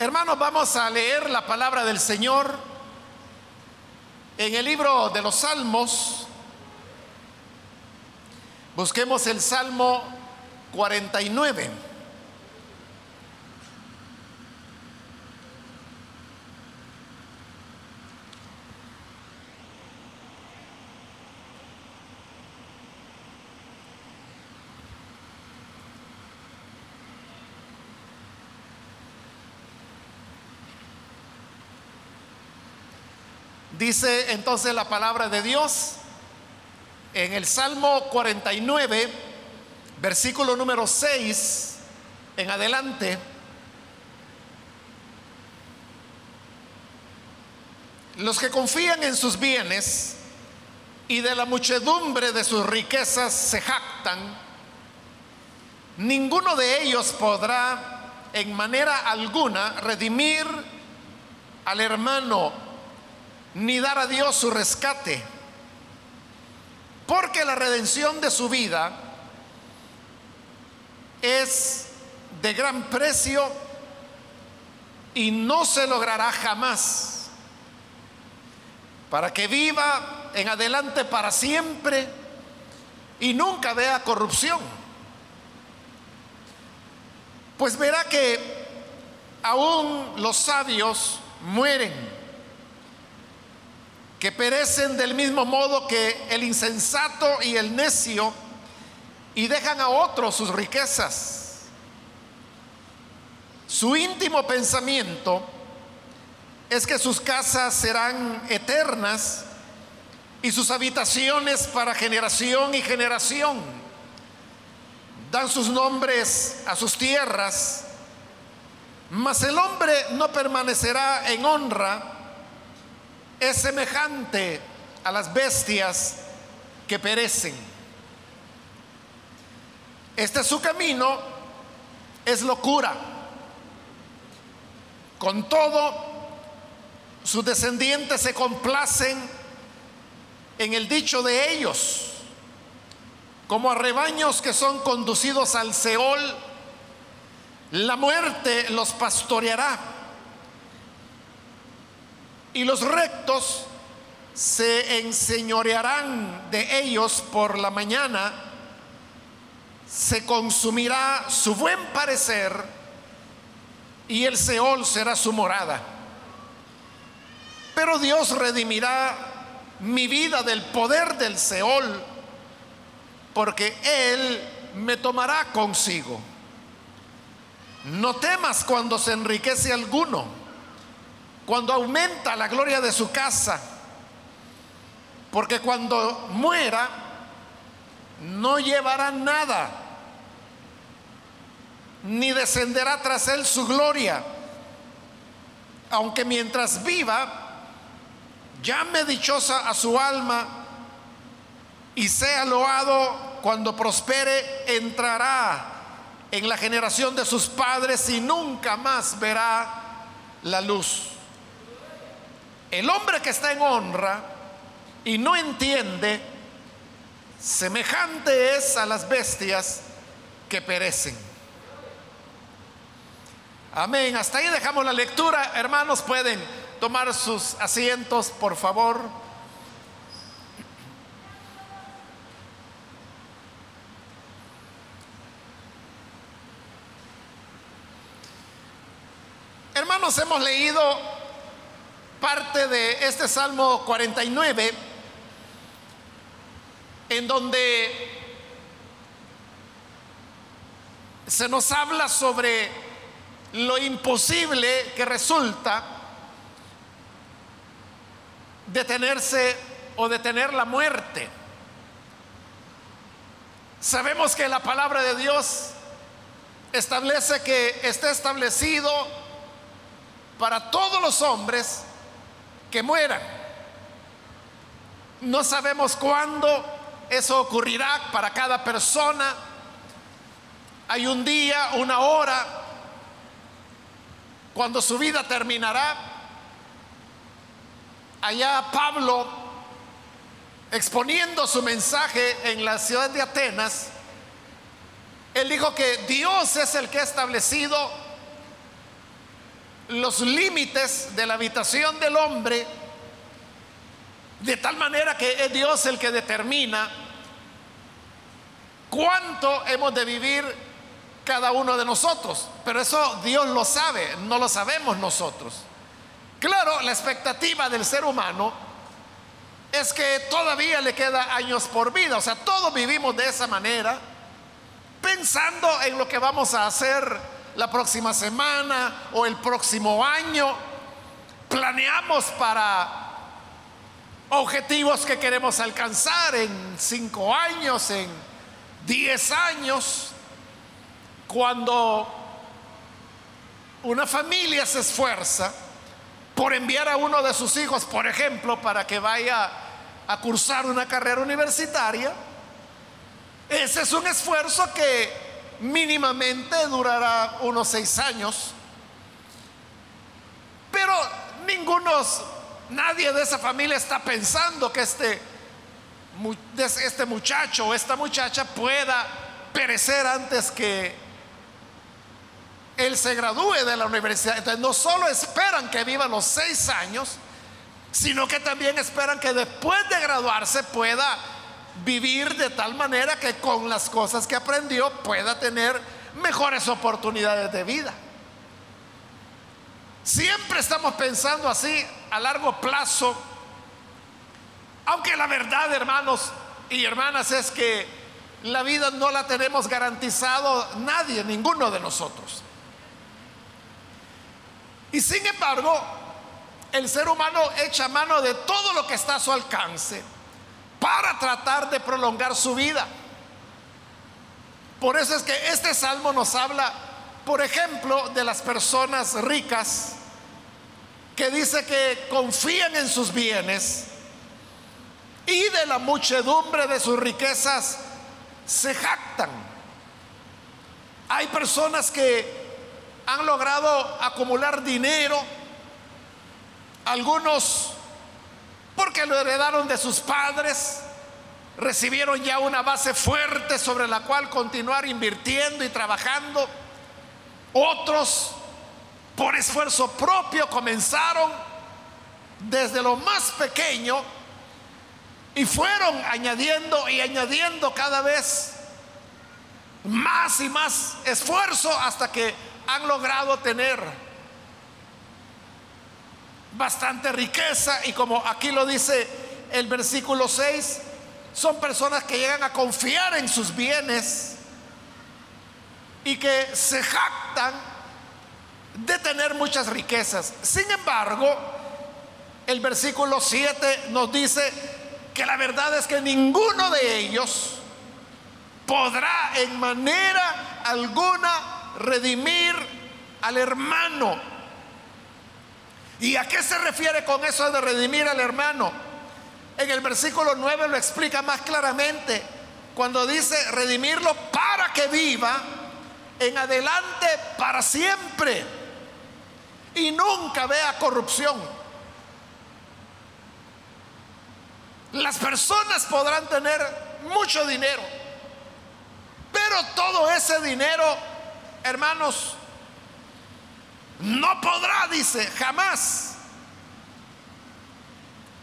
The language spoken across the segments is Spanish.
Hermanos, vamos a leer la palabra del Señor en el libro de los Salmos. Busquemos el Salmo 49. Dice entonces la palabra de Dios en el Salmo 49, versículo número 6 en adelante. Los que confían en sus bienes y de la muchedumbre de sus riquezas se jactan, ninguno de ellos podrá en manera alguna redimir al hermano ni dar a Dios su rescate, porque la redención de su vida es de gran precio y no se logrará jamás, para que viva en adelante para siempre y nunca vea corrupción. Pues verá que aún los sabios mueren que perecen del mismo modo que el insensato y el necio y dejan a otros sus riquezas. Su íntimo pensamiento es que sus casas serán eternas y sus habitaciones para generación y generación. Dan sus nombres a sus tierras, mas el hombre no permanecerá en honra es semejante a las bestias que perecen. Este es su camino, es locura. Con todo, sus descendientes se complacen en el dicho de ellos, como a rebaños que son conducidos al Seol, la muerte los pastoreará y los rectos se enseñorearán de ellos por la mañana, se consumirá su buen parecer y el Seol será su morada. Pero Dios redimirá mi vida del poder del Seol, porque Él me tomará consigo. No temas cuando se enriquece alguno cuando aumenta la gloria de su casa, porque cuando muera no llevará nada, ni descenderá tras él su gloria, aunque mientras viva, llame dichosa a su alma y sea loado cuando prospere, entrará en la generación de sus padres y nunca más verá la luz. El hombre que está en honra y no entiende, semejante es a las bestias que perecen. Amén. Hasta ahí dejamos la lectura. Hermanos, pueden tomar sus asientos, por favor. Hermanos, hemos leído parte de este Salmo 49, en donde se nos habla sobre lo imposible que resulta detenerse o detener la muerte. Sabemos que la palabra de Dios establece que está establecido para todos los hombres que mueran. No sabemos cuándo eso ocurrirá para cada persona. Hay un día, una hora, cuando su vida terminará. Allá Pablo, exponiendo su mensaje en la ciudad de Atenas, él dijo que Dios es el que ha establecido los límites de la habitación del hombre, de tal manera que es Dios el que determina cuánto hemos de vivir cada uno de nosotros. Pero eso Dios lo sabe, no lo sabemos nosotros. Claro, la expectativa del ser humano es que todavía le queda años por vida. O sea, todos vivimos de esa manera, pensando en lo que vamos a hacer la próxima semana o el próximo año. Planeamos para objetivos que queremos alcanzar en cinco años, en diez años. Cuando una familia se esfuerza por enviar a uno de sus hijos, por ejemplo, para que vaya a cursar una carrera universitaria, ese es un esfuerzo que mínimamente durará unos seis años. Pero ninguno, nadie de esa familia está pensando que este, este muchacho o esta muchacha pueda perecer antes que él se gradúe de la universidad. Entonces no solo esperan que viva los seis años, sino que también esperan que después de graduarse pueda vivir de tal manera que con las cosas que aprendió pueda tener mejores oportunidades de vida. Siempre estamos pensando así a largo plazo, aunque la verdad, hermanos y hermanas, es que la vida no la tenemos garantizado nadie, ninguno de nosotros. Y sin embargo, el ser humano echa mano de todo lo que está a su alcance para tratar de prolongar su vida. Por eso es que este salmo nos habla, por ejemplo, de las personas ricas que dice que confían en sus bienes y de la muchedumbre de sus riquezas se jactan. Hay personas que han logrado acumular dinero, algunos porque lo heredaron de sus padres, recibieron ya una base fuerte sobre la cual continuar invirtiendo y trabajando, otros por esfuerzo propio comenzaron desde lo más pequeño y fueron añadiendo y añadiendo cada vez más y más esfuerzo hasta que han logrado tener bastante riqueza y como aquí lo dice el versículo 6, son personas que llegan a confiar en sus bienes y que se jactan de tener muchas riquezas. Sin embargo, el versículo 7 nos dice que la verdad es que ninguno de ellos podrá en manera alguna redimir al hermano. ¿Y a qué se refiere con eso de redimir al hermano? En el versículo 9 lo explica más claramente cuando dice redimirlo para que viva en adelante para siempre y nunca vea corrupción. Las personas podrán tener mucho dinero, pero todo ese dinero hermanos, no podrá, dice, jamás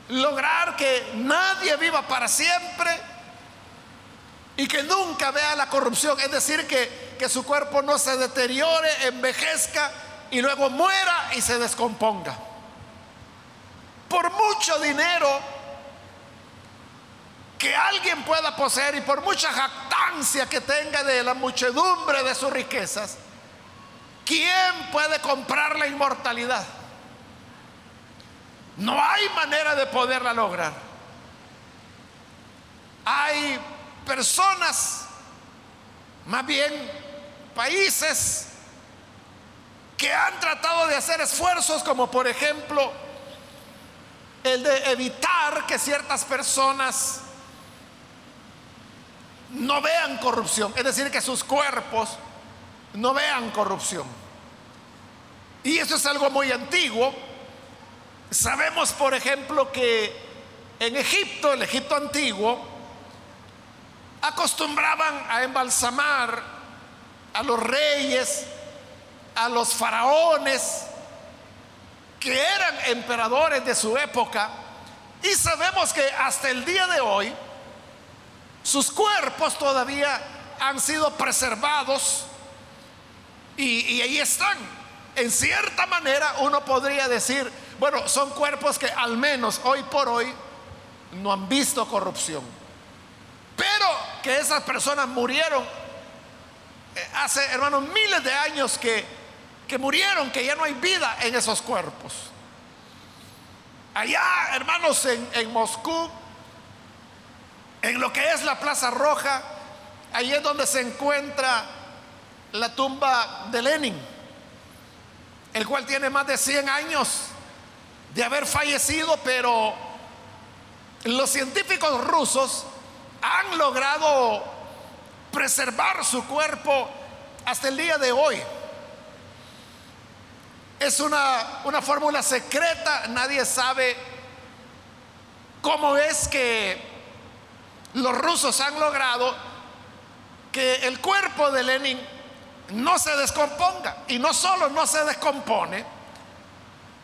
lograr que nadie viva para siempre y que nunca vea la corrupción, es decir, que, que su cuerpo no se deteriore, envejezca y luego muera y se descomponga. Por mucho dinero que alguien pueda poseer y por mucha jactancia que tenga de la muchedumbre de sus riquezas, ¿quién puede comprar la inmortalidad? No hay manera de poderla lograr. Hay personas, más bien países, que han tratado de hacer esfuerzos como por ejemplo el de evitar que ciertas personas no vean corrupción, es decir, que sus cuerpos no vean corrupción. Y eso es algo muy antiguo. Sabemos, por ejemplo, que en Egipto, el Egipto antiguo, acostumbraban a embalsamar a los reyes, a los faraones, que eran emperadores de su época y sabemos que hasta el día de hoy sus cuerpos todavía han sido preservados y, ahí están. En cierta manera uno podría decir, bueno, son cuerpos que al menos hoy por hoy no han visto corrupción. Pero que esas personas murieron eh, hace, hermanos, miles de años que, que murieron, que ya no hay vida en esos cuerpos. Allá, hermanos, en, en Moscú, en lo que es la Plaza Roja, ahí es donde se encuentra la tumba de Lenin, el cual tiene más de 100 años de haber fallecido, pero los científicos rusos han logrado preservar su cuerpo hasta el día de hoy. Es una, una fórmula secreta, nadie sabe cómo es que los rusos han logrado que el cuerpo de Lenin no se descomponga. Y no solo no se descompone,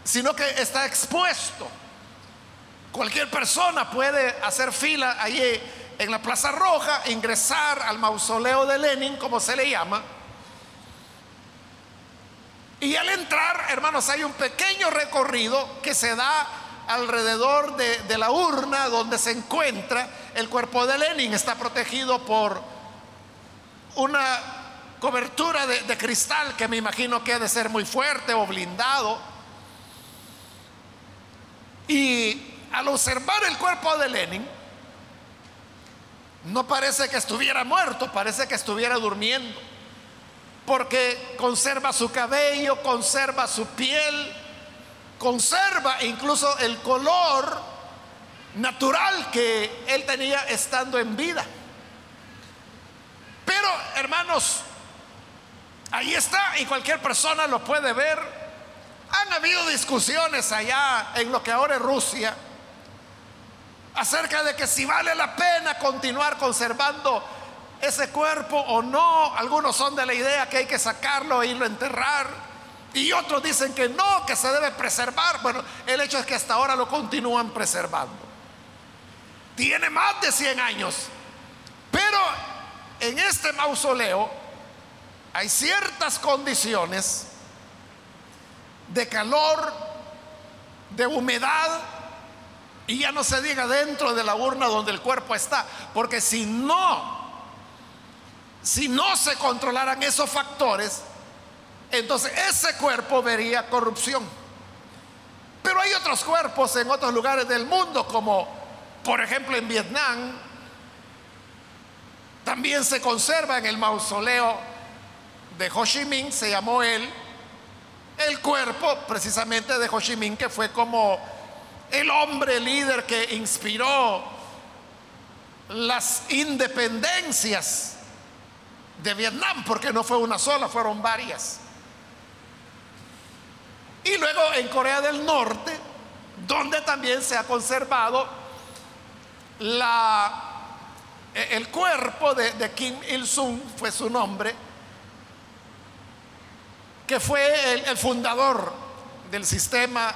sino que está expuesto. Cualquier persona puede hacer fila allí en la Plaza Roja, ingresar al mausoleo de Lenin, como se le llama. Y al entrar, hermanos, hay un pequeño recorrido que se da alrededor de, de la urna donde se encuentra el cuerpo de Lenin. Está protegido por una cobertura de, cristal que me imagino que ha de ser muy fuerte o blindado. Y al observar el cuerpo de Lenin, no parece que estuviera muerto, parece que estuviera durmiendo, porque conserva su cabello, conserva su piel, conserva incluso el color natural que él tenía estando en vida. Pero, hermanos, Ahí está y cualquier persona lo puede ver. Han habido discusiones allá en lo que ahora es Rusia acerca de que si vale la pena continuar conservando ese cuerpo o no. Algunos son de la idea que hay que sacarlo e irlo a enterrar. Y otros dicen que no, que se debe preservar. Bueno, el hecho es que hasta ahora lo continúan preservando. Tiene más de 100 años. Pero en este mausoleo hay ciertas condiciones de calor, de humedad, y ya no se diga dentro de la urna donde el cuerpo está, porque si no, si no se controlaran esos factores, entonces ese cuerpo vería corrupción. Pero hay otros cuerpos en otros lugares del mundo, como por ejemplo en Vietnam, también se conserva en el mausoleo de Ho Chi Minh, se llamó él, el cuerpo precisamente de Ho Chi Minh, que fue como el hombre líder que inspiró las independencias de Vietnam, porque no fue una sola, fueron varias. Y luego en Corea del Norte, donde también se ha conservado la, el cuerpo de, de Kim Il-sung, fue su nombre, que fue el, fundador del sistema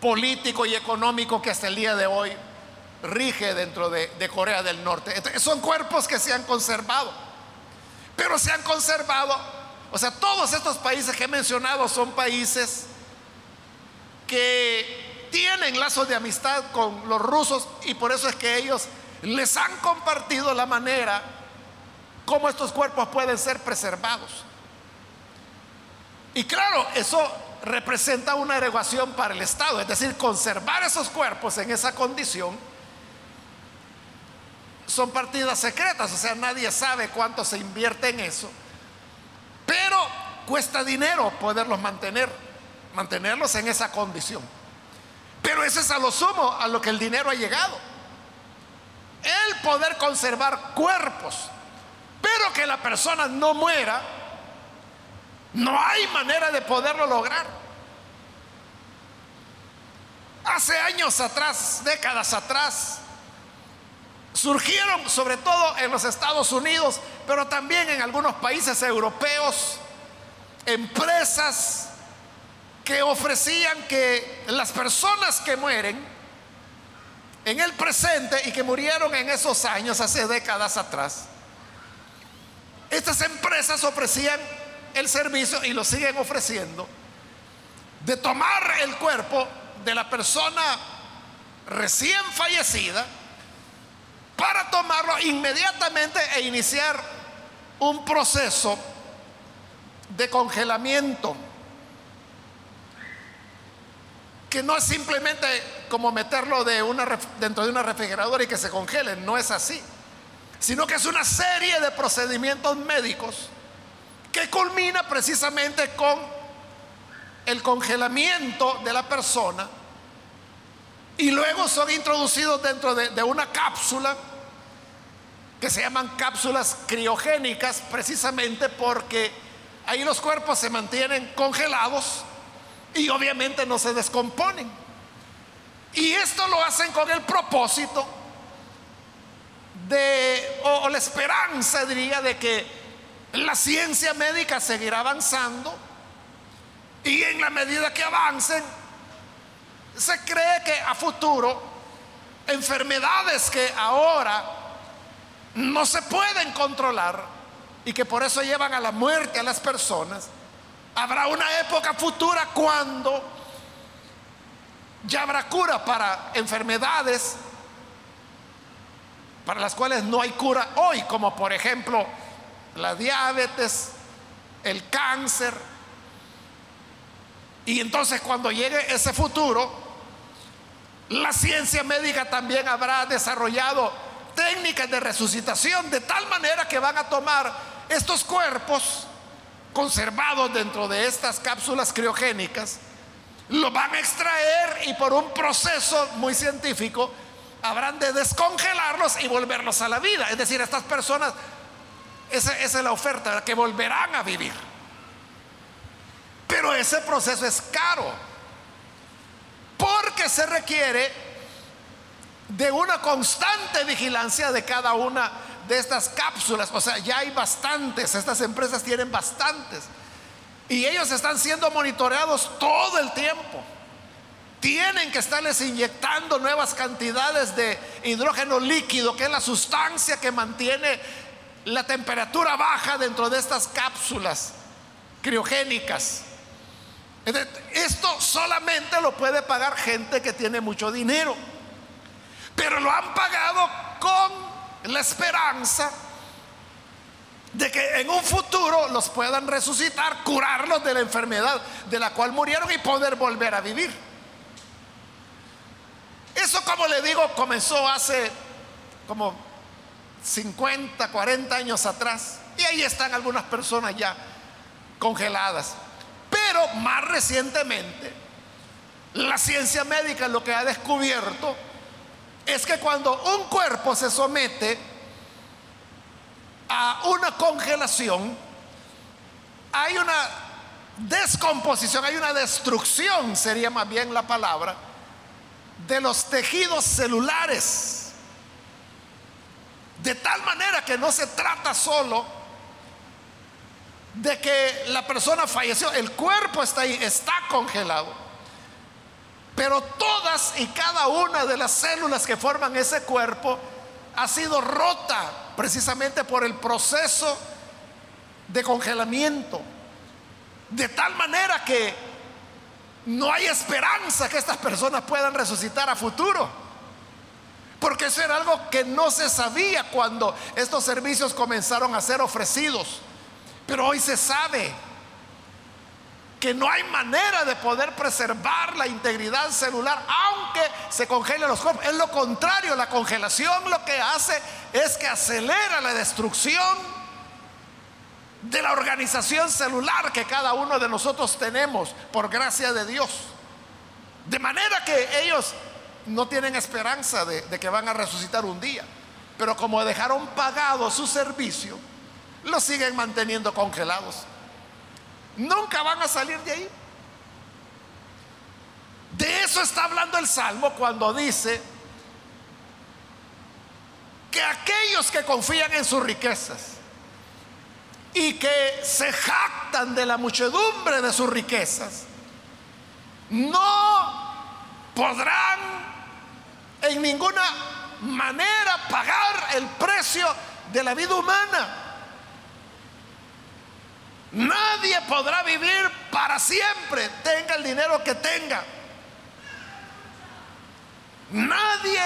político y económico que hasta el día de hoy rige dentro de, Corea del Norte. son cuerpos que se han conservado, pero se han conservado, o sea, todos estos países que he mencionado son países que tienen lazos de amistad con los rusos y por eso es que ellos les han compartido la manera como estos cuerpos pueden ser preservados. Y claro, eso representa una erogación para el Estado, es decir, conservar esos cuerpos en esa condición son partidas secretas, o sea, nadie sabe cuánto se invierte en eso, pero cuesta dinero poderlos mantener, mantenerlos en esa condición. Pero eso es a lo sumo a lo que el dinero ha llegado. El poder conservar cuerpos, pero que la persona no muera no hay manera de poderlo lograr. Hace años atrás, décadas atrás, surgieron sobre todo en los Estados Unidos, pero también en algunos países europeos, empresas que ofrecían que las personas que mueren en el presente y que murieron en esos años, hace décadas atrás, estas empresas ofrecían el servicio y lo siguen ofreciendo de tomar el cuerpo de la persona recién fallecida para tomarlo inmediatamente e iniciar un proceso de congelamiento que no es simplemente como meterlo de una, dentro de una refrigeradora y que se congele, no es así, sino que es una serie de procedimientos médicos que culmina precisamente con el congelamiento de la persona y luego son introducidos dentro de, una cápsula que se llaman cápsulas criogénicas precisamente porque ahí los cuerpos se mantienen congelados y obviamente no se descomponen. Y esto lo hacen con el propósito de, o, la esperanza, diría, de que la ciencia médica seguirá avanzando y en la medida que avancen, se cree que a futuro enfermedades que ahora no se pueden controlar y que por eso llevan a la muerte a las personas, Habrá una época futura cuando ya habrá cura para enfermedades para las cuales no hay cura hoy, como por ejemplo la diabetes, el cáncer. Y entonces cuando llegue ese futuro, la ciencia médica también habrá desarrollado técnicas de resucitación de tal manera que van a tomar estos cuerpos conservados dentro de estas cápsulas criogénicas, lo van a extraer y por un proceso muy científico habrán de descongelarlos y volverlos a la vida. Es decir, estas personas, esa, es la oferta, que volverán a vivir. Pero ese proceso es caro, porque se requiere de una constante vigilancia de cada una de estas cápsulas. O sea, ya hay bastantes, estas empresas tienen bastantes. Y ellos están siendo monitoreados todo el tiempo. Tienen que estarles inyectando nuevas cantidades de hidrógeno líquido, que es la sustancia que mantiene la temperatura baja dentro de estas cápsulas criogénicas. Esto solamente lo puede pagar gente que tiene mucho dinero. Pero lo han pagado con la esperanza de que en un futuro los puedan resucitar, curarlos de la enfermedad de la cual murieron y poder volver a vivir. Eso, como le digo, comenzó hace como 50, 40 años atrás. Y ahí están algunas personas ya congeladas. Pero más recientemente, la ciencia médica lo que ha descubierto es que cuando un cuerpo se somete a una congelación, hay una descomposición, hay una destrucción, sería más bien la palabra, de los tejidos celulares. De tal manera que no se trata solo de que la persona falleció, el cuerpo está ahí, está congelado pero todas y cada una de las células que forman ese cuerpo ha sido rota precisamente por el proceso de congelamiento. De tal manera que no hay esperanza que estas personas puedan resucitar a futuro. Porque eso era algo que no se sabía cuando estos servicios comenzaron a ser ofrecidos. Pero hoy se sabe que no hay manera de poder preservar la integridad celular, aunque se congelen los cuerpos. Es lo contrario, la congelación lo que hace es que acelera la destrucción de la organización celular que cada uno de nosotros tenemos por gracia de Dios. De manera que ellos no tienen esperanza de, que van a resucitar un día. Pero como dejaron pagado su servicio, lo siguen manteniendo congelados. Nunca van a salir de ahí. De eso está hablando el Salmo cuando dice que aquellos que confían en sus riquezas y que se jactan de la muchedumbre de sus riquezas, no podrán en ninguna manera pagar el precio de la vida humana. Nadie podrá vivir para siempre, tenga el dinero que tenga. Nadie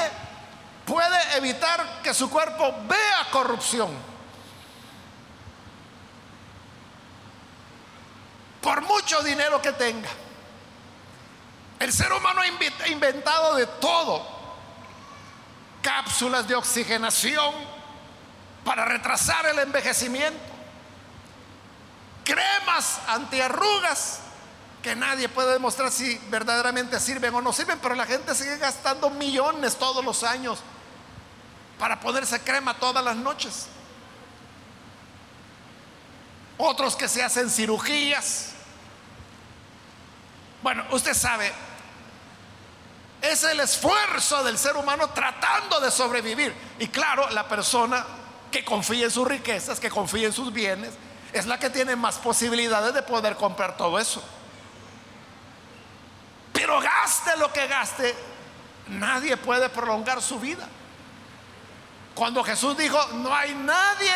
puede evitar que su cuerpo vea corrupción. Por mucho dinero que tenga. El ser humano ha inventado de todo. Cápsulas de oxigenación para retrasar el envejecimiento. Cremas antiarrugas que nadie puede demostrar si verdaderamente sirven o no sirven, pero la gente sigue gastando millones todos los años para ponerse crema todas las noches. Otros que se hacen cirugías. Bueno, usted sabe, es el esfuerzo del ser humano tratando de sobrevivir. Y claro, la persona que confía en sus riquezas, que confía en sus bienes, es la que tiene más posibilidades de poder comprar todo eso. Pero gaste lo que gaste, nadie puede prolongar su vida. Cuando Jesús dijo, no hay nadie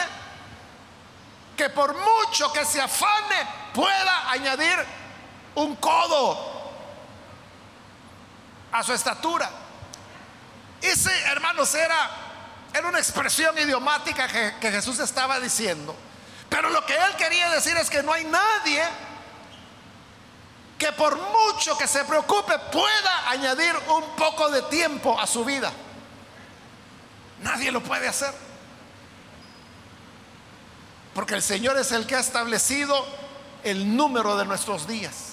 que por mucho que se afane pueda añadir un codo a su estatura. Ese, hermanos, era, era una expresión idiomática que, que Jesús estaba diciendo. Pero lo que él quería decir es que no hay nadie que por mucho que se preocupe pueda añadir un poco de tiempo a su vida. Nadie lo puede hacer. Porque el Señor es el que ha establecido el número de nuestros días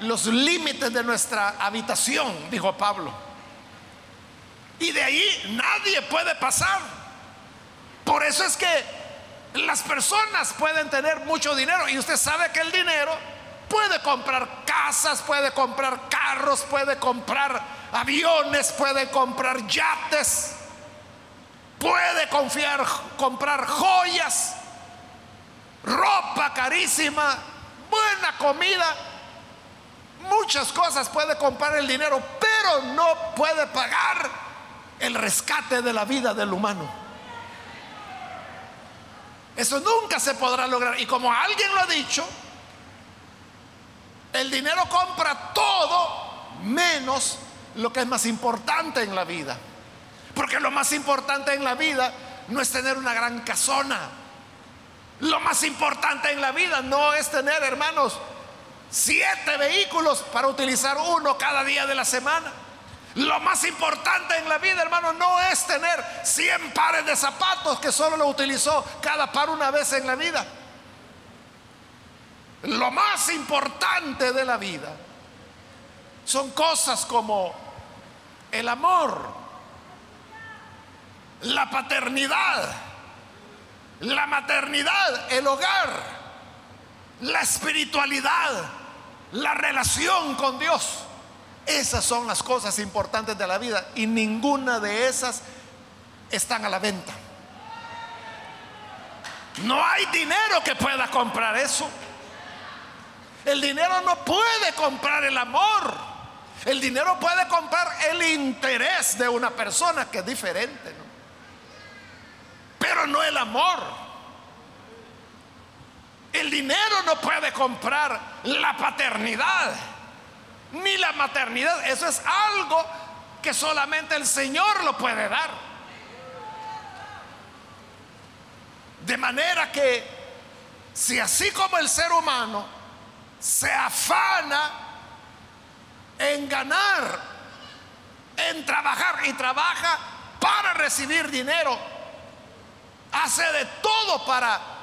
los límites de nuestra habitación, dijo Pablo. Y de ahí nadie puede pasar. Por eso es que las personas pueden tener mucho dinero y usted sabe que el dinero puede comprar casas, puede comprar carros, puede comprar aviones, puede comprar yates, puede confiar, comprar joyas, ropa carísima, buena comida muchas cosas puede comprar el dinero, pero no puede pagar el rescate de la vida del humano. Eso nunca se podrá lograr. Y como alguien lo ha dicho, el dinero compra todo menos lo que es más importante en la vida. Porque lo más importante en la vida no es tener una gran casona. Lo más importante en la vida no es tener, hermanos, siete vehículos para utilizar uno cada día de la semana. Lo más importante en la vida, hermano, no es tener 100 pares de zapatos que solo lo utilizó cada par una vez en la vida. Lo más importante de la vida son cosas como el amor, la paternidad, la maternidad, el hogar, la espiritualidad, la relación con Dios. Esas son las cosas importantes de la vida y ninguna de esas están a la venta. No hay dinero que pueda comprar eso. El dinero no puede comprar el amor. El dinero puede comprar el interés de una persona que es diferente, pero no el amor. El dinero no puede comprar la paternidad ni la maternidad. Eso es algo que solamente el Señor lo puede dar. De manera que si así como el ser humano se afana en ganar, en trabajar y trabaja para recibir dinero, hace de todo para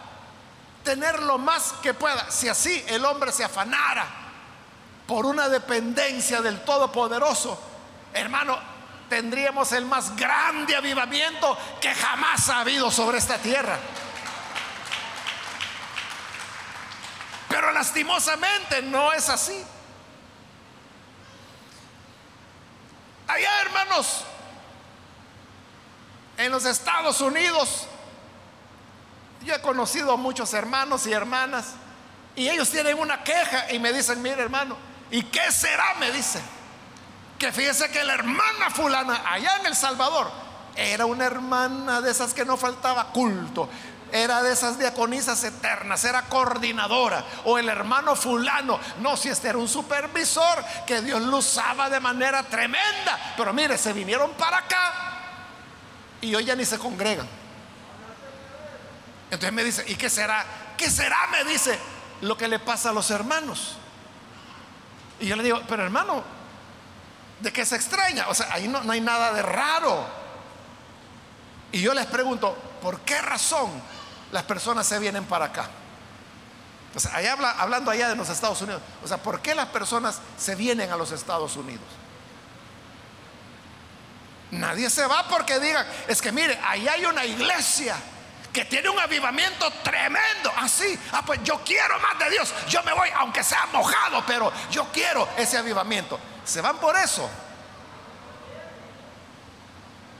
tener lo más que pueda. Si así el hombre se afanara por una dependencia del Todopoderoso, hermano, tendríamos el más grande avivamiento que jamás ha habido sobre esta tierra. Pero lastimosamente no es así. Allá, hermanos, en los Estados Unidos, yo he conocido a muchos hermanos y hermanas y ellos tienen una queja y me dicen, mire hermano, ¿Y qué será? Me dice. Que fíjese que la hermana fulana allá en El Salvador era una hermana de esas que no faltaba culto. Era de esas diaconisas eternas, era coordinadora. O el hermano fulano. No, si este era un supervisor que Dios lo usaba de manera tremenda. Pero mire, se vinieron para acá y hoy ya ni se congregan. Entonces me dice, ¿y qué será? ¿Qué será? Me dice lo que le pasa a los hermanos. Y yo le digo, pero hermano, ¿de qué se extraña? O sea, ahí no, no hay nada de raro. Y yo les pregunto, ¿por qué razón las personas se vienen para acá? O sea, habla, hablando allá de los Estados Unidos. O sea, ¿por qué las personas se vienen a los Estados Unidos? Nadie se va porque digan, es que mire, ahí hay una iglesia que tiene un avivamiento tremendo. Así, ah, pues yo quiero más de Dios. Yo me voy, aunque sea mojado, pero yo quiero ese avivamiento. ¿Se van por eso?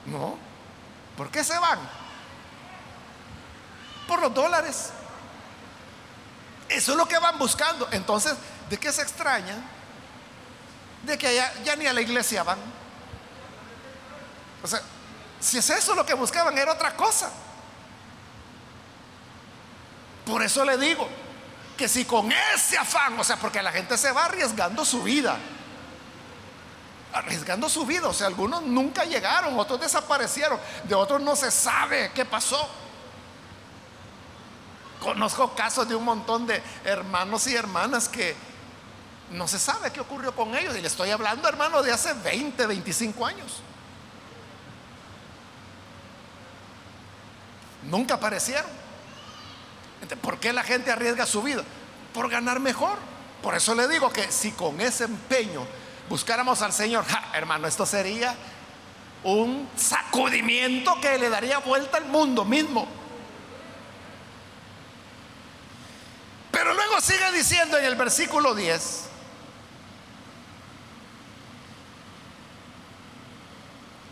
No. ¿Por qué se van? Por los dólares. Eso es lo que van buscando. Entonces, ¿de qué se extrañan? De que ya, ya ni a la iglesia van. O sea, si es eso lo que buscaban, era otra cosa. Por eso le digo que si con ese afán, o sea, porque la gente se va arriesgando su vida, arriesgando su vida, o sea, algunos nunca llegaron, otros desaparecieron, de otros no se sabe qué pasó. Conozco casos de un montón de hermanos y hermanas que no se sabe qué ocurrió con ellos. Y le estoy hablando, hermano, de hace 20, 25 años. Nunca aparecieron. ¿Por qué la gente arriesga su vida? Por ganar mejor. Por eso le digo que si con ese empeño buscáramos al Señor, hermano, esto sería un sacudimiento que le daría vuelta al mundo mismo. Pero luego sigue diciendo en el versículo 10,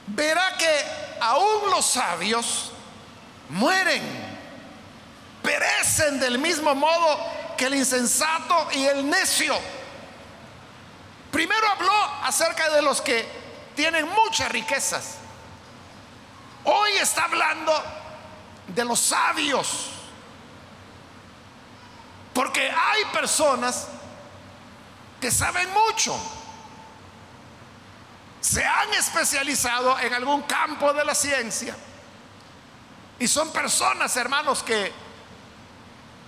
verá que aún los sabios mueren perecen del mismo modo que el insensato y el necio. Primero habló acerca de los que tienen muchas riquezas. Hoy está hablando de los sabios. Porque hay personas que saben mucho. Se han especializado en algún campo de la ciencia. Y son personas, hermanos, que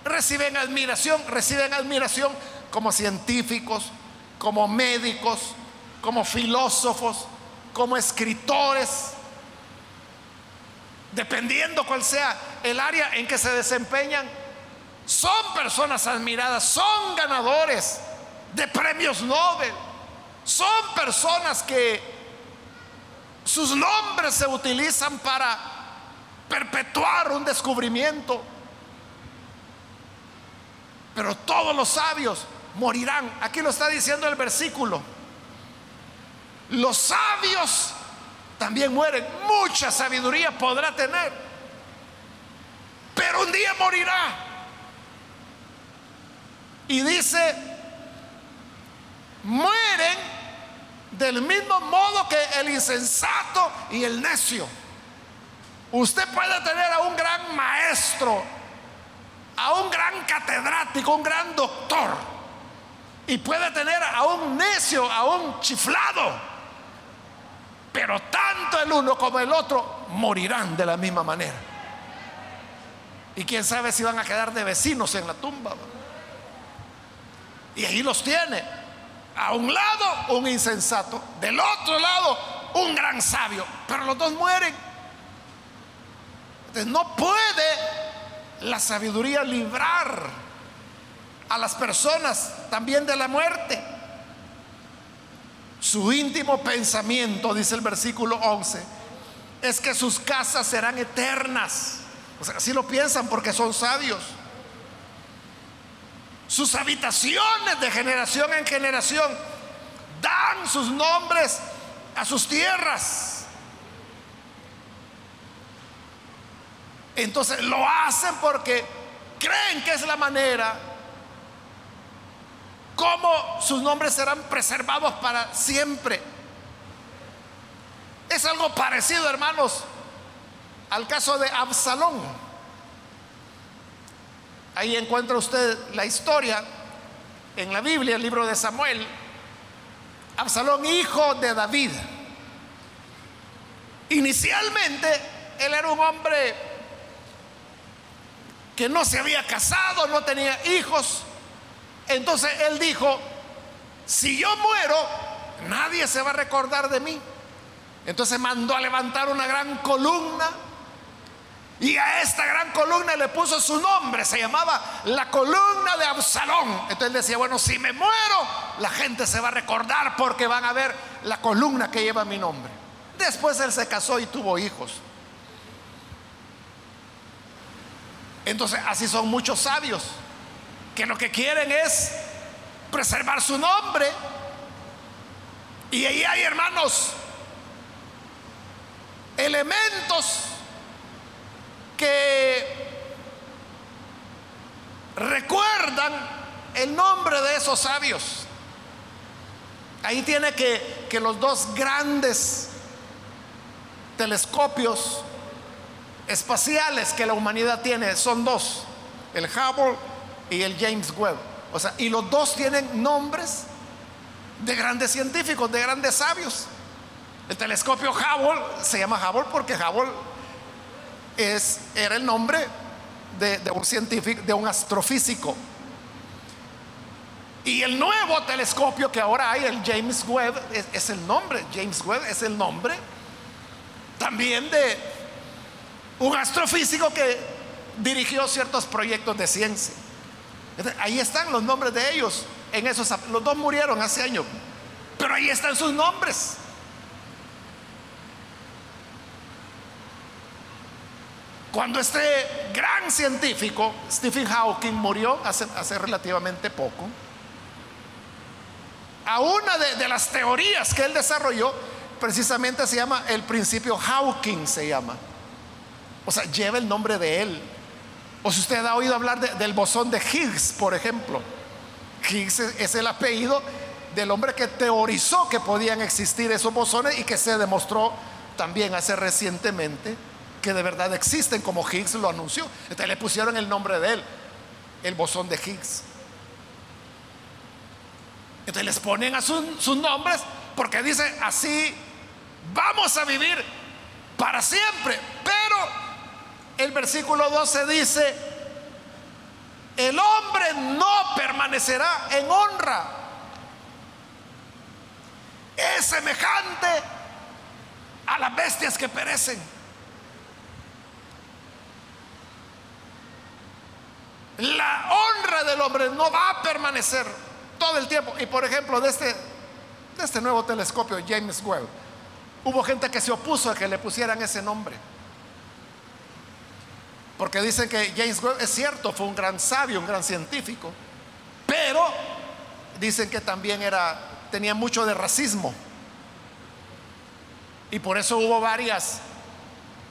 reciben admiración, reciben admiración como científicos, como médicos, como filósofos, como escritores, dependiendo cuál sea el área en que se desempeñan, son personas admiradas, son ganadores de premios Nobel, son personas que sus nombres se utilizan para perpetuar un descubrimiento pero todos los sabios morirán. Aquí lo está diciendo el versículo. Los sabios también mueren. Mucha sabiduría podrá tener. Pero un día morirá. Y dice, mueren del mismo modo que el insensato y el necio. Usted puede tener a un gran maestro a un gran catedrático, un gran doctor, y puede tener a un necio, a un chiflado, pero tanto el uno como el otro morirán de la misma manera. Y quién sabe si van a quedar de vecinos en la tumba. Y ahí los tiene. A un lado un insensato, del otro lado un gran sabio, pero los dos mueren. Entonces no puede la sabiduría librar a las personas también de la muerte. Su íntimo pensamiento, dice el versículo 11, es que sus casas serán eternas. Así lo piensan porque son sabios. Sus habitaciones de generación en generación dan sus nombres a sus tierras. Entonces lo hacen porque creen que es la manera cómo sus nombres serán preservados para siempre. Es algo parecido, hermanos, al caso de Absalón. Ahí encuentra usted la historia en la Biblia, el libro de Samuel. Absalón, hijo de David. Inicialmente, él era un hombre que no se había casado, no tenía hijos. Entonces él dijo, si yo muero, nadie se va a recordar de mí. Entonces mandó a levantar una gran columna y a esta gran columna le puso su nombre, se llamaba la columna de Absalón. Entonces él decía, bueno, si me muero, la gente se va a recordar porque van a ver la columna que lleva mi nombre. Después él se casó y tuvo hijos. Entonces así son muchos sabios que lo que quieren es preservar su nombre. Y ahí hay, hermanos, elementos que recuerdan el nombre de esos sabios. Ahí tiene que, que los dos grandes telescopios espaciales que la humanidad tiene son dos, el Hubble y el James Webb. O sea, y los dos tienen nombres de grandes científicos, de grandes sabios. El telescopio Hubble se llama Hubble porque Hubble es, era el nombre de, un científico, de un astrofísico. Y el nuevo telescopio que ahora hay, el James Webb, es el nombre, James Webb es el nombre también de un astrofísico que dirigió ciertos proyectos de ciencia. Ahí están los nombres de ellos. En esos, los dos murieron hace años, pero ahí están sus nombres. Cuando este gran científico, Stephen Hawking, murió hace, relativamente poco, a una de las teorías que él desarrolló, precisamente se llama el principio Hawking, se llama. O sea, lleva el nombre de él. O si usted ha oído hablar del bosón de Higgs, por ejemplo. Higgs es, el apellido del hombre que teorizó que podían existir esos bosones y que se demostró también hace recientemente que de verdad existen, como Higgs lo anunció. Entonces le pusieron el nombre de él, el bosón de Higgs. Entonces les ponen a sus nombres porque dice así vamos a vivir para siempre. Pero el versículo 12 dice, el hombre no permanecerá en honra. Es semejante a las bestias que perecen. La honra del hombre no va a permanecer todo el tiempo. Y por ejemplo, de este, de este nuevo telescopio, James Webb, hubo gente que se opuso a que le pusieran ese nombre. Porque dicen que James Webb es cierto, fue un gran sabio, un gran científico, pero dicen que también era tenía mucho de racismo. Y por eso hubo varias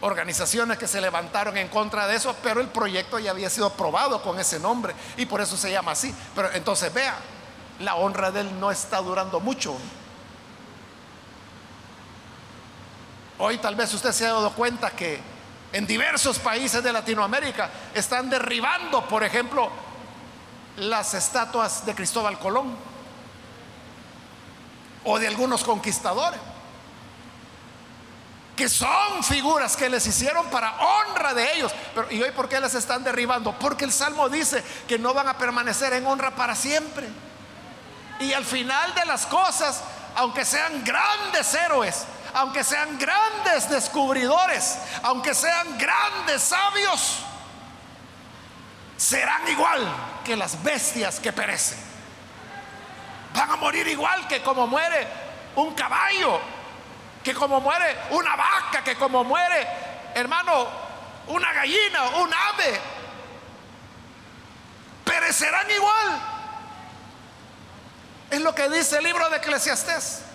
organizaciones que se levantaron en contra de eso, pero el proyecto ya había sido aprobado con ese nombre y por eso se llama así. Pero entonces vea, la honra de él no está durando mucho. Hoy tal vez usted se ha dado cuenta que en diversos países de Latinoamérica están derribando, por ejemplo, las estatuas de Cristóbal Colón o de algunos conquistadores, que son figuras que les hicieron para honra de ellos. Pero, ¿Y hoy por qué las están derribando? Porque el Salmo dice que no van a permanecer en honra para siempre. Y al final de las cosas, aunque sean grandes héroes, aunque sean grandes descubridores, aunque sean grandes sabios, serán igual que las bestias que perecen. Van a morir igual que como muere un caballo, que como muere una vaca, que como muere, hermano, una gallina, un ave. Perecerán igual. Es lo que dice el libro de Eclesiastés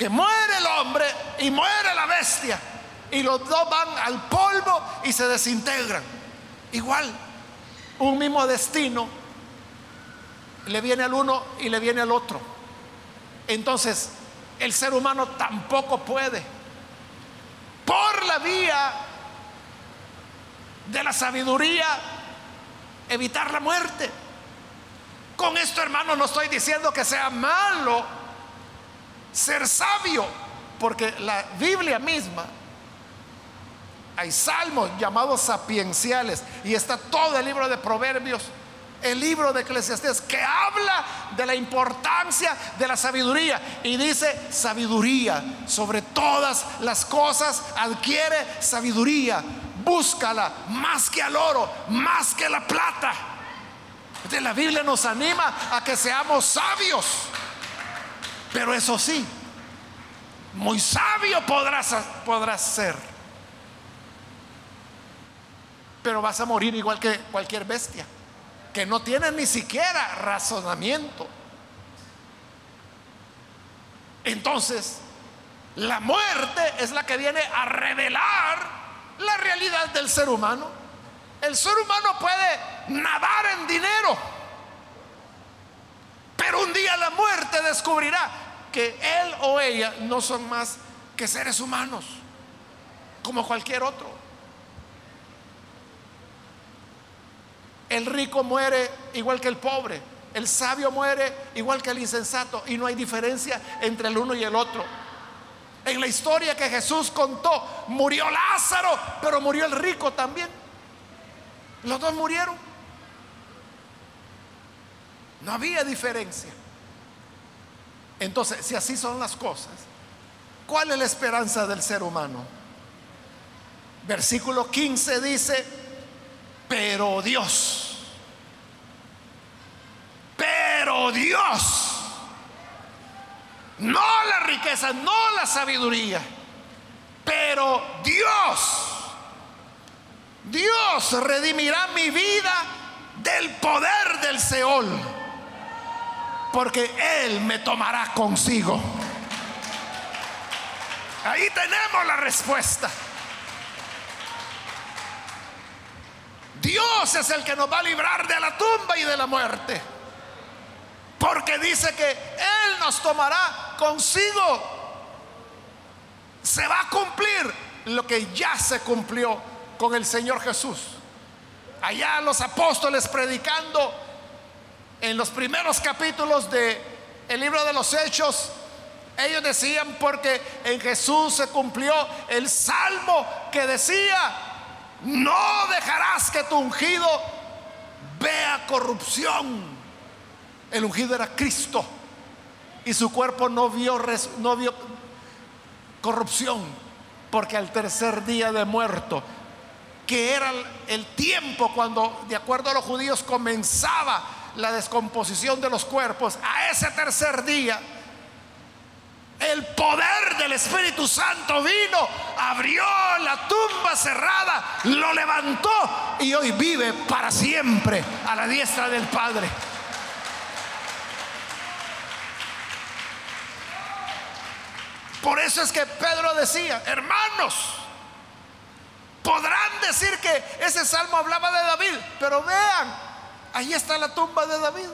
que muere el hombre y muere la bestia. Y los dos van al polvo y se desintegran. Igual, un mismo destino le viene al uno y le viene al otro. Entonces, el ser humano tampoco puede, por la vía de la sabiduría, evitar la muerte. Con esto, hermano, no estoy diciendo que sea malo ser sabio, porque la Biblia misma, hay salmos llamados sapienciales, y está todo el libro de Proverbios el libro de Eclesiastés que habla de la importancia de la sabiduría y dice sabiduría sobre todas las cosas adquiere sabiduría. Búscala más que al oro más que la plata. Entonces, la Biblia nos anima a que seamos sabios pero eso sí muy sabio podrás, podrás ser pero vas a morir igual que cualquier bestia que no tienen ni siquiera razonamiento. Entonces, la muerte es la que viene a revelar la realidad del ser humano. El ser humano puede nadar en dinero, día la muerte descubrirá que él o ella no son más que seres humanos, como cualquier otro. El rico muere igual que el pobre. El sabio muere igual que el insensato. Y no hay diferencia entre el uno y el otro. En la historia que Jesús contó, murió Lázaro, pero murió el rico también. Los dos murieron. No había diferencia. Entonces, si así son las cosas, ¿cuál es la esperanza del ser humano? Versículo 15 dice, pero Dios, pero Dios, no la riqueza, no la sabiduría, pero Dios, Dios redimirá mi vida del poder del Seol, porque Él me tomará consigo. Ahí tenemos la respuesta. Dios es el que nos va a librar de la tumba y de la muerte. Porque dice que Él nos tomará consigo. Se va a cumplir lo que ya se cumplió con el Señor Jesús. Allá los apóstoles predicando en los primeros capítulos de el libro de los Hechos, ellos decían porque en Jesús se cumplió el salmo que decía, no dejarás que tu ungido vea corrupción. El ungido era Cristo y su cuerpo no vio, no vio corrupción, porque al tercer día de muerto, que era el tiempo cuando, de acuerdo a los judíos, comenzaba la descomposición de los cuerpos, a ese tercer día, el poder del Espíritu Santo vino, abrió la tumba cerrada, lo levantó y hoy vive para siempre a la diestra del Padre. Por eso es que Pedro decía, hermanos, podrán decir que ese salmo hablaba de David, pero vean, ahí está la tumba de David.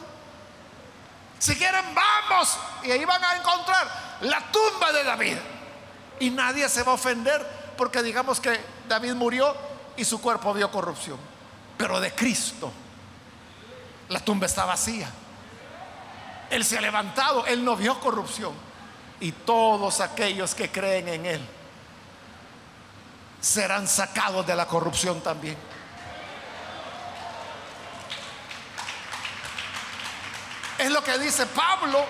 Si quieren, vamos y ahí van a encontrar la tumba de David. Y nadie se va a ofender porque digamos que David murió y su cuerpo vio corrupción. Pero de Cristo, la tumba está vacía. Él se ha levantado, él no vio corrupción. Y todos aquellos que creen en él serán sacados de la corrupción también. Es lo que dice Pablo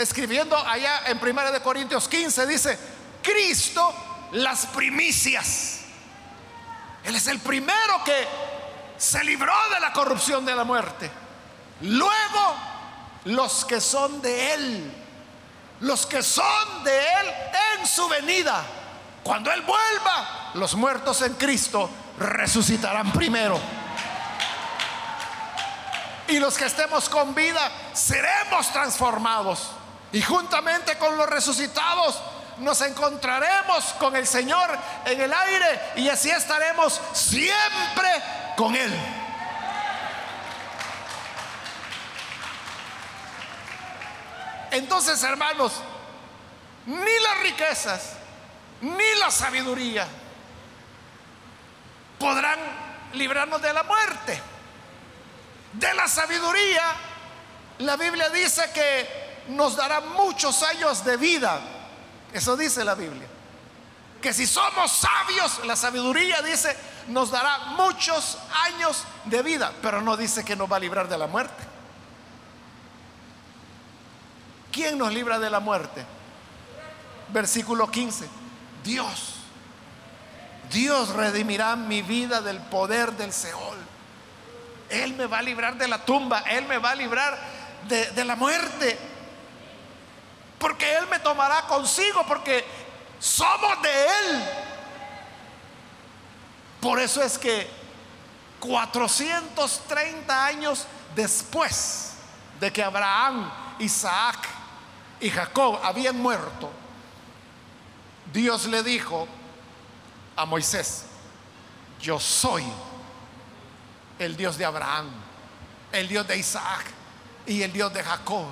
escribiendo allá en 1 de Corintios 15 dice, Cristo las primicias. Él es el primero que se libró de la corrupción de la muerte. Luego, los que son de Él, los que son de Él en su venida. Cuando Él vuelva, los muertos en Cristo resucitarán primero. Y los que estemos con vida seremos transformados. Y juntamente con los resucitados nos encontraremos con el Señor en el aire y así estaremos siempre con Él. Entonces, hermanos, ni las riquezas, ni la sabiduría podrán librarnos de la muerte. De la sabiduría, la Biblia dice que nos dará muchos años de vida. Eso dice la Biblia. Que si somos sabios, la sabiduría dice, nos dará muchos años de vida, pero no dice que nos va a librar de la muerte. ¿Quién nos libra de la muerte? Versículo 15. Dios. Dios redimirá mi vida del poder del Seol. Él me va a librar de la tumba. Él me va a librar de, la muerte. Porque Él me tomará consigo. Porque somos de Él. Por eso es que 430 años después de que Abraham, Isaac y Jacob habían muerto, Dios le dijo a Moisés, yo soy el Dios de Abraham, el Dios de Isaac y el Dios de Jacob.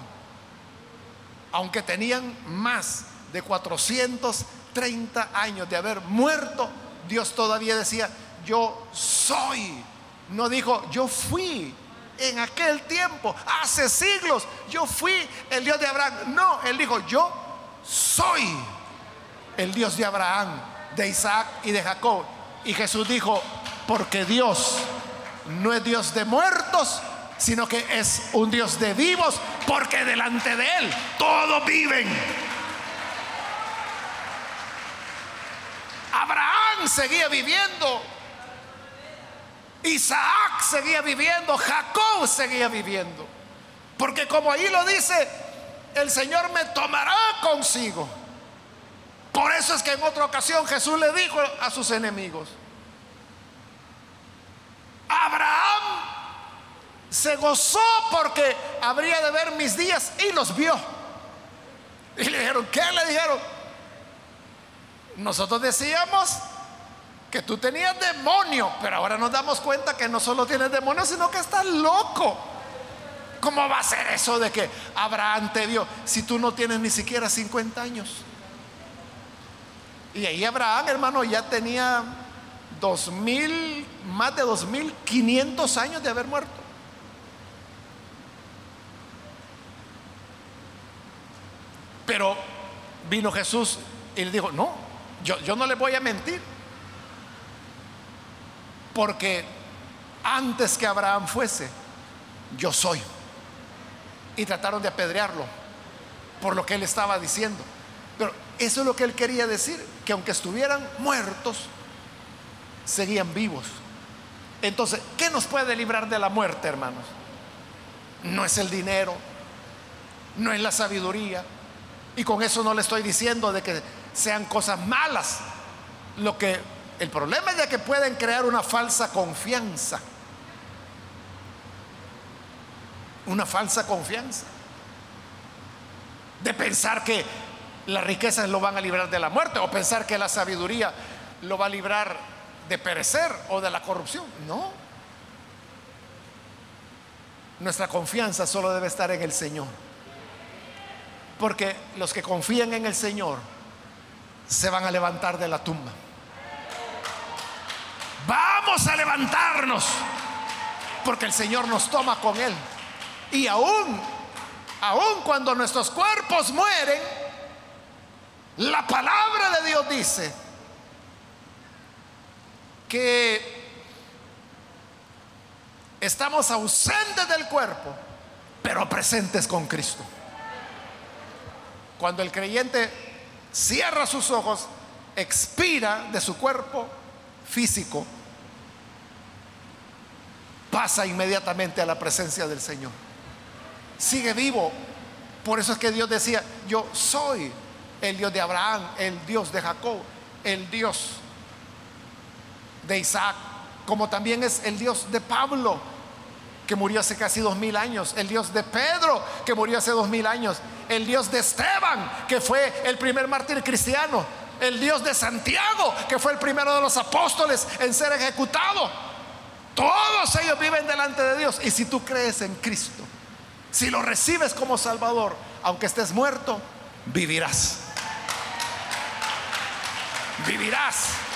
Aunque tenían más de 430 años de haber muerto, Dios todavía decía, yo soy. No dijo, yo fui en aquel tiempo, hace siglos, yo fui el Dios de Abraham. No, él dijo, yo soy el Dios de Abraham, de Isaac y de Jacob. Y Jesús dijo, porque Dios no es Dios de muertos, sino que es un Dios de vivos, porque delante de Él todos viven. Abraham seguía viviendo, Isaac seguía viviendo, Jacob seguía viviendo. Porque como ahí lo dice, el Señor me tomará consigo. Por eso es que en otra ocasión Jesús le dijo a sus enemigos, Abraham se gozó porque habría de ver mis días y los vio. Y le dijeron, ¿qué le dijeron? Nosotros decíamos que tú tenías demonio, pero ahora nos damos cuenta que no solo tienes demonio, sino que estás loco. ¿Cómo va a ser eso de que Abraham te vio si tú no tienes ni siquiera 50 años? Y ahí Abraham, hermano, ya tenía dos mil, más de dos mil quinientos años de haber muerto. Pero vino Jesús y le dijo, no, yo, yo no le voy a mentir. Porque antes que Abraham fuese, yo soy. Y trataron de apedrearlo por lo que él estaba diciendo. Pero eso es lo que él quería decir, que aunque estuvieran muertos, seguían vivos. Entonces, ¿qué nos puede librar de la muerte, hermanos? No es el dinero, no es la sabiduría. Y con eso no le estoy diciendo de que sean cosas malas. Lo que el problema es de que pueden crear una falsa confianza. Una falsa confianza. De pensar que las riquezas lo van a librar de la muerte o pensar que la sabiduría lo va a librar de perecer o de la corrupción. No. Nuestra confianza solo debe estar en el Señor. Porque los que confían en el Señor se van a levantar de la tumba. Vamos a levantarnos porque el Señor nos toma con Él. Y aún, aún cuando nuestros cuerpos mueren, la palabra de Dios dice que estamos ausentes del cuerpo, pero presentes con Cristo. Cuando el creyente cierra sus ojos, expira de su cuerpo físico pasa inmediatamente a la presencia del Señor. Sigue vivo. Por eso es que Dios decía, yo soy el Dios de Abraham, el Dios de Jacob, el Dios de Isaac, como también es el Dios de Pablo, que murió hace casi dos mil años, el Dios de Pedro, que murió hace dos mil años, el Dios de Esteban, que fue el primer mártir cristiano, el Dios de Santiago, que fue el primero de los apóstoles en ser ejecutado. Todos ellos viven delante de Dios. Y si tú crees en Cristo, si lo recibes como Salvador, aunque estés muerto, vivirás. Vivirás.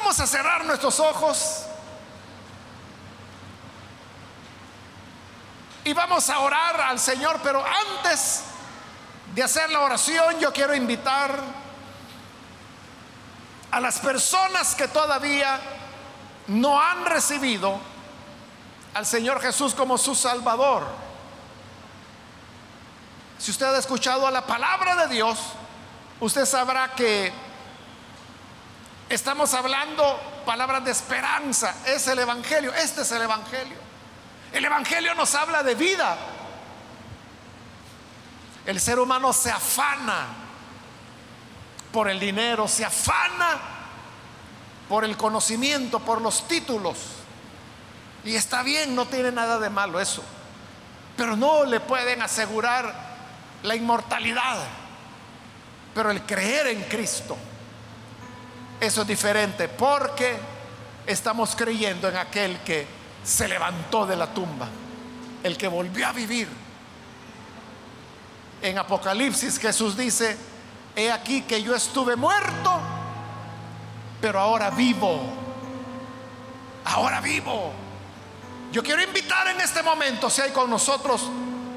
Vamos a cerrar nuestros ojos. Y vamos a orar al Señor, pero antes de hacer la oración yo quiero invitar a las personas que todavía no han recibido al Señor Jesús como su Salvador. Si usted ha escuchado la palabra de Dios, usted sabrá que estamos hablando palabras de esperanza. Es el Evangelio, este es el Evangelio. El Evangelio nos habla de vida. El ser humano se afana por el dinero, se afana por el conocimiento, por los títulos. Y está bien, no tiene nada de malo eso. Pero no le pueden asegurar la inmortalidad. Pero el creer en Cristo, eso es diferente porque estamos creyendo en aquel que se levantó de la tumba, el que volvió a vivir. En Apocalipsis Jesús dice, he aquí que yo estuve muerto, pero ahora vivo, ahora vivo. Yo quiero invitar en este momento, si hay con nosotros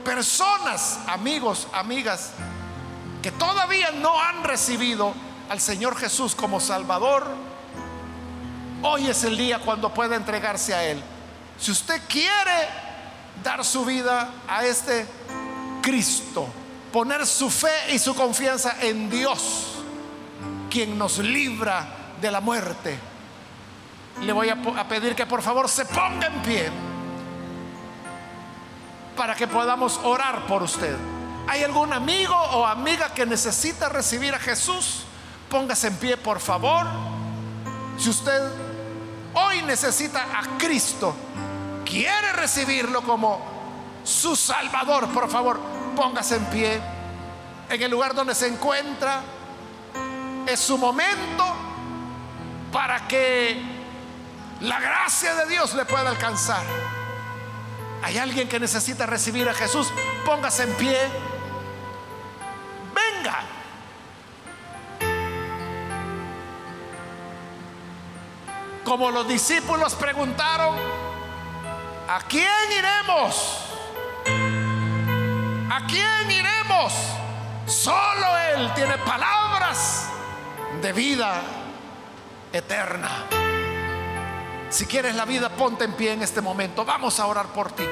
personas, amigos, amigas, que todavía no han recibido al Señor Jesús como Salvador, hoy es el día cuando pueda entregarse a Él. Si usted quiere dar su vida a este Cristo, poner su fe y su confianza en Dios, quien nos libra de la muerte, le voy a, pedir que por favor se ponga en pie para que podamos orar por usted. ¿Hay algún amigo o amiga que necesita recibir a Jesús? Póngase en pie, por favor. Si usted hoy necesita a Cristo, quiere recibirlo como su Salvador, por favor, póngase en pie en el lugar donde se encuentra. Es su momento para que la gracia de Dios le pueda alcanzar. Hay alguien que necesita recibir a Jesús, póngase en pie. Como los discípulos preguntaron, ¿A quién iremos? ¿A quién iremos? Solo Él tiene palabras de vida eterna. Si quieres la vida, ponte en pie en este momento. Vamos a orar por ti.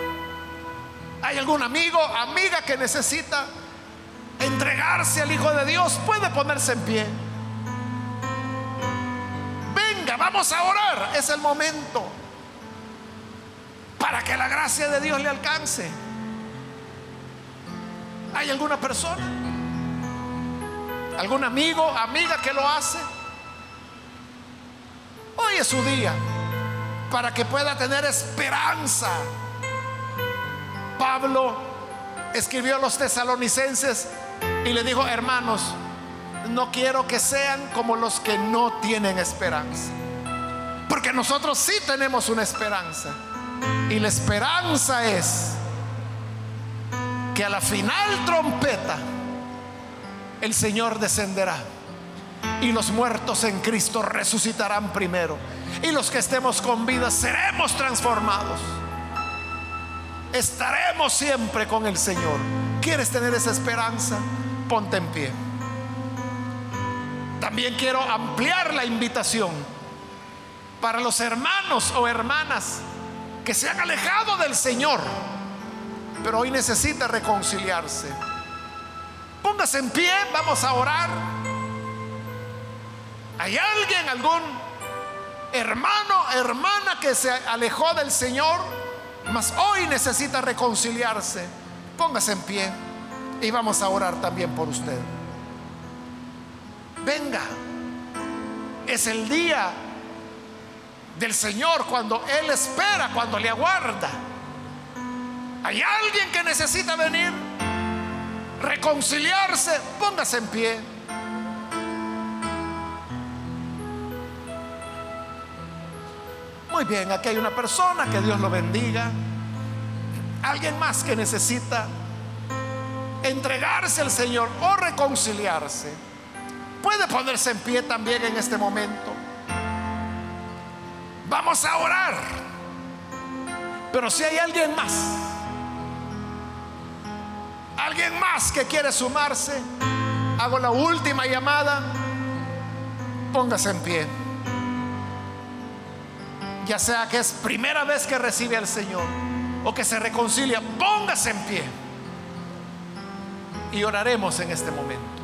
¿Hay algún amigo, amiga que necesita entregarse al Hijo de Dios? Puede ponerse en pie. Vamos a orar. Es el momento para que la gracia de Dios le alcance. ¿Hay alguna persona? ¿Algún amigo, amiga que lo hace? Hoy es su día para que pueda tener esperanza. Pablo escribió a los tesalonicenses y le dijo, hermanos, no quiero que sean como los que no tienen esperanza. Porque nosotros sí tenemos una esperanza. Y la esperanza es que a la final trompeta el Señor descenderá y los muertos en Cristo resucitarán primero. Y los que estemos con vida seremos transformados. Estaremos siempre con el Señor. ¿Quieres tener esa esperanza? Ponte en pie. También quiero ampliar la invitación para los hermanos o hermanas que se han alejado del Señor, pero hoy necesita reconciliarse. Póngase en pie, vamos a orar. ¿Hay alguien, algún hermano, hermana que se alejó del Señor, mas hoy necesita reconciliarse? Póngase en pie y vamos a orar también por usted. Venga, es el día del Señor cuando Él espera, cuando le aguarda. Hay alguien que necesita venir, reconciliarse, póngase en pie. Muy bien, aquí hay una persona, que Dios lo bendiga. Alguien más que necesita entregarse al Señor o reconciliarse. Puede ponerse en pie también en este momento. Vamos a orar. Pero si hay alguien más, alguien más que quiere sumarse, hago la última llamada. Póngase en pie. Ya sea que es primera vez que recibe al Señor o que se reconcilia, póngase en pie. Y oraremos en este momento.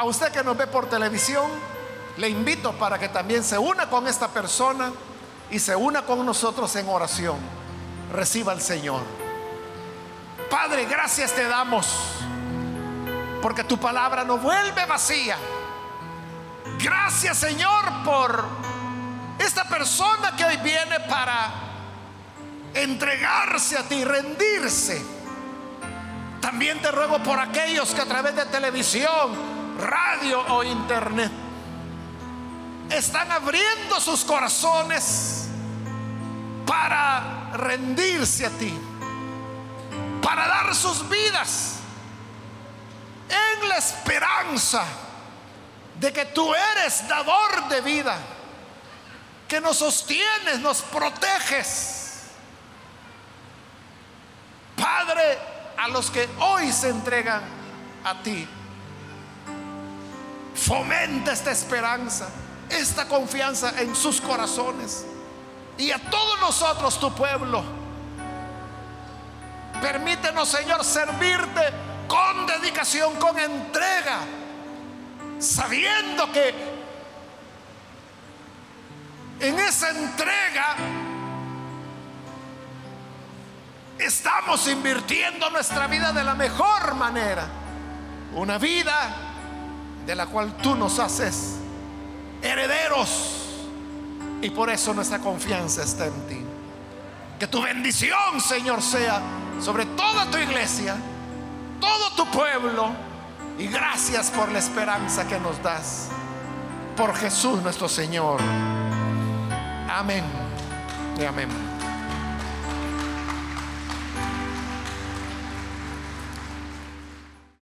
A usted que nos ve por televisión, le invito para que también se una con esta persona y se una con nosotros en oración. Reciba al Señor. Padre, gracias te damos porque tu palabra no vuelve vacía. Gracias Señor por esta persona que hoy viene para entregarse a ti, rendirse. También te ruego por aquellos que a través de televisión, radio o internet están abriendo sus corazones para rendirse a ti, para dar sus vidas en la esperanza de que tú eres dador de vida, que nos sostienes, nos proteges. Padre, a los que hoy se entregan a ti, fomenta esta esperanza, esta confianza en sus corazones y a todos nosotros, tu pueblo. Permítenos, Señor, servirte con dedicación, con entrega sabiendo que en esa entrega estamos invirtiendo nuestra vida de la mejor manera. Una vida de la cual tú nos haces herederos. Y por eso nuestra confianza está en ti. Que tu bendición, Señor, sea sobre toda tu iglesia, todo tu pueblo y gracias por la esperanza que nos das. Por Jesús nuestro Señor. Amén. Y amén.